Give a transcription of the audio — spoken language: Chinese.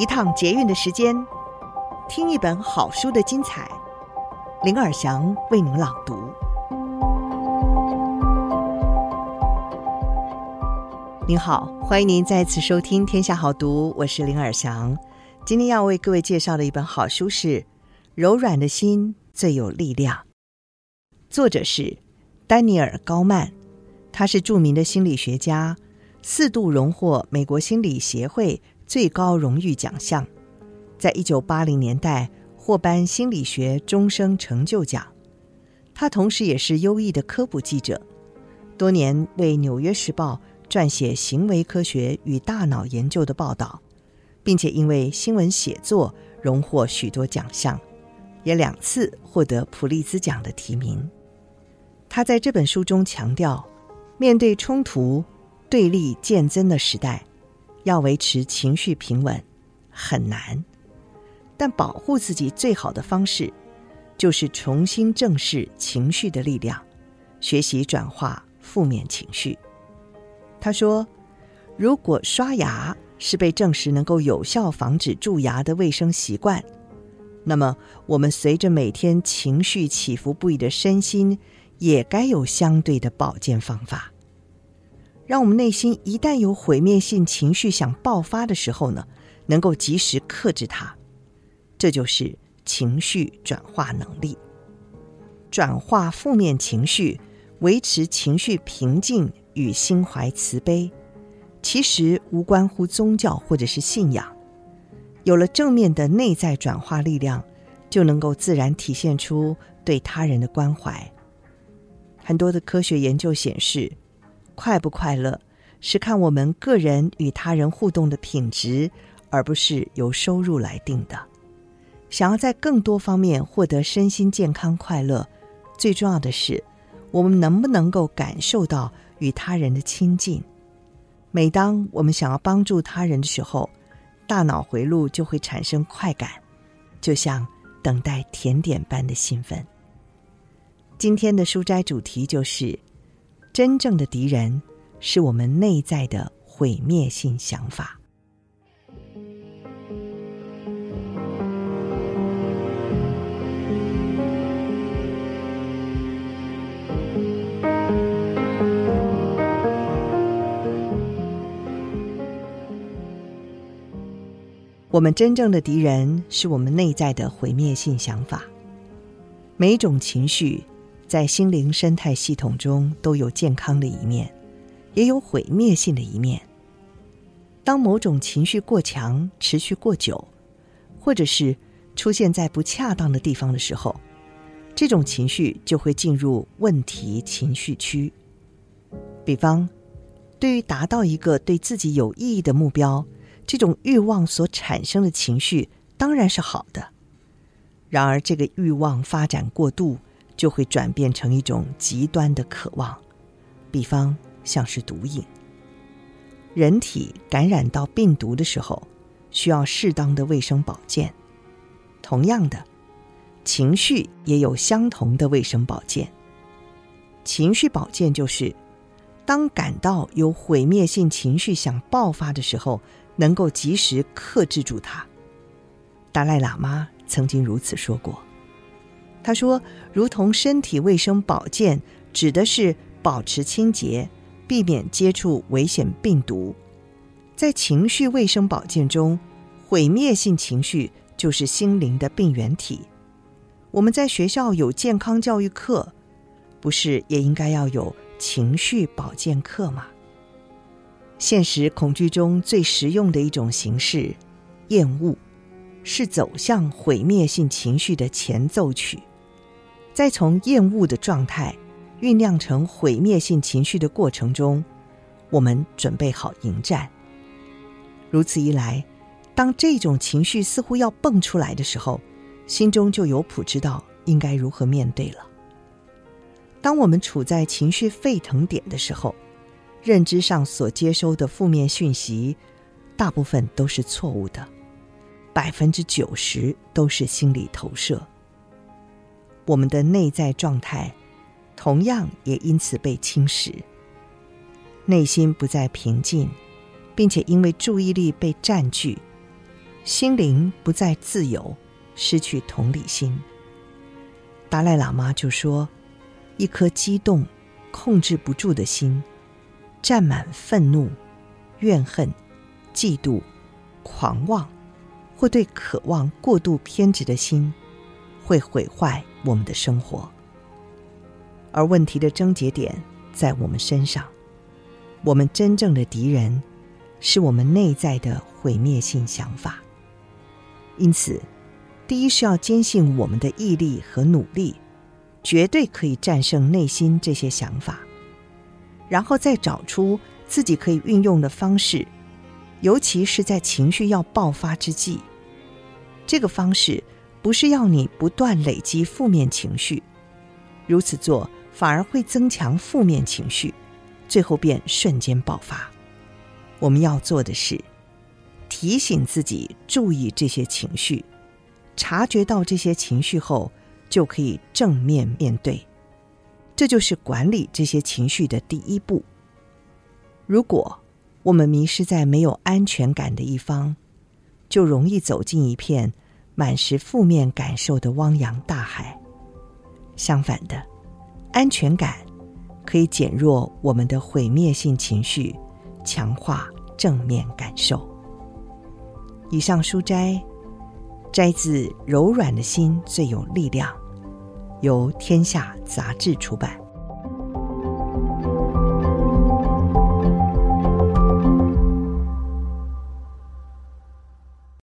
一趟捷运的时间，听一本好书的精彩。林尔祥为您朗读。您好，欢迎您再次收听《天下好读》，我是林尔祥。今天要为各位介绍的一本好书是《柔软的心最有力量》，作者是丹尼尔·高曼，他是著名的心理学家，四度荣获美国心理协会。最高荣誉奖项，在一九八零年代获颁心理学终生成就奖。他同时也是优异的科普记者，多年为《纽约时报》撰写行为科学与大脑研究的报道，并且因为新闻写作荣获许多奖项，也两次获得普利兹奖的提名。他在这本书中强调，面对冲突、对立渐增的时代。要维持情绪平稳很难，但保护自己最好的方式，就是重新正视情绪的力量，学习转化负面情绪。他说：“如果刷牙是被证实能够有效防止蛀牙的卫生习惯，那么我们随着每天情绪起伏不已的身心，也该有相对的保健方法。”让我们内心一旦有毁灭性情绪想爆发的时候呢，能够及时克制它，这就是情绪转化能力。转化负面情绪，维持情绪平静与心怀慈悲，其实无关乎宗教或者是信仰。有了正面的内在转化力量，就能够自然体现出对他人的关怀。很多的科学研究显示，快不快乐，是看我们个人与他人互动的品质，而不是由收入来定的。想要在更多方面获得身心健康快乐，最重要的是，我们能不能够感受到与他人的亲近。每当我们想要帮助他人的时候，大脑回路就会产生快感，就像等待甜点般的兴奋。今天的书斋主题就是。真正的敌人是我们内在的毁灭性想法。我们真正的敌人是我们内在的毁灭性想法。每种情绪。在心灵生态系统中，都有健康的一面，也有毁灭性的一面。当某种情绪过强、持续过久，或者是出现在不恰当的地方的时候，这种情绪就会进入问题情绪区。比方，对于达到一个对自己有意义的目标，这种欲望所产生的情绪当然是好的。然而，这个欲望发展过度。就会转变成一种极端的渴望，比方像是毒瘾。人体感染到病毒的时候，需要适当的卫生保健。同样的，情绪也有相同的卫生保健。情绪保健就是，当感到有毁灭性情绪想爆发的时候，能够及时克制住它。达赖喇嘛曾经如此说过。他说：“如同身体卫生保健，指的是保持清洁，避免接触危险病毒。在情绪卫生保健中，毁灭性情绪就是心灵的病原体。我们在学校有健康教育课，不是也应该要有情绪保健课吗？现实恐惧中最实用的一种形式，厌恶，是走向毁灭性情绪的前奏曲。”在从厌恶的状态酝酿成毁灭性情绪的过程中，我们准备好迎战。如此一来，当这种情绪似乎要蹦出来的时候，心中就有谱，知道应该如何面对了。当我们处在情绪沸腾点的时候，认知上所接收的负面讯息，大部分都是错误的，百分之九十都是心理投射。我们的内在状态，同样也因此被侵蚀，内心不再平静，并且因为注意力被占据，心灵不再自由，失去同理心。达赖喇嘛就说：“一颗激动、控制不住的心，占满愤怒、怨恨、嫉妒、狂妄，或对渴望过度偏执的心，会毁坏我们的生活。而问题的症结点在我们身上，我们真正的敌人是我们内在的毁灭性想法。因此，第一是要坚信我们的毅力和努力，绝对可以战胜内心这些想法，然后再找出自己可以运用的方式，尤其是在情绪要爆发之际。这个方式不是要你不断累积负面情绪，如此做反而会增强负面情绪，最后便瞬间爆发。我们要做的是提醒自己注意这些情绪。察觉到这些情绪后，就可以正面面对，这就是管理这些情绪的第一步。如果我们迷失在没有安全感的一方，就容易走进一片满是负面感受的汪洋大海。相反的，安全感可以减弱我们的毁灭性情绪，强化正面感受。以上书摘。摘自《柔软的心最有力量》，由天下杂志出版。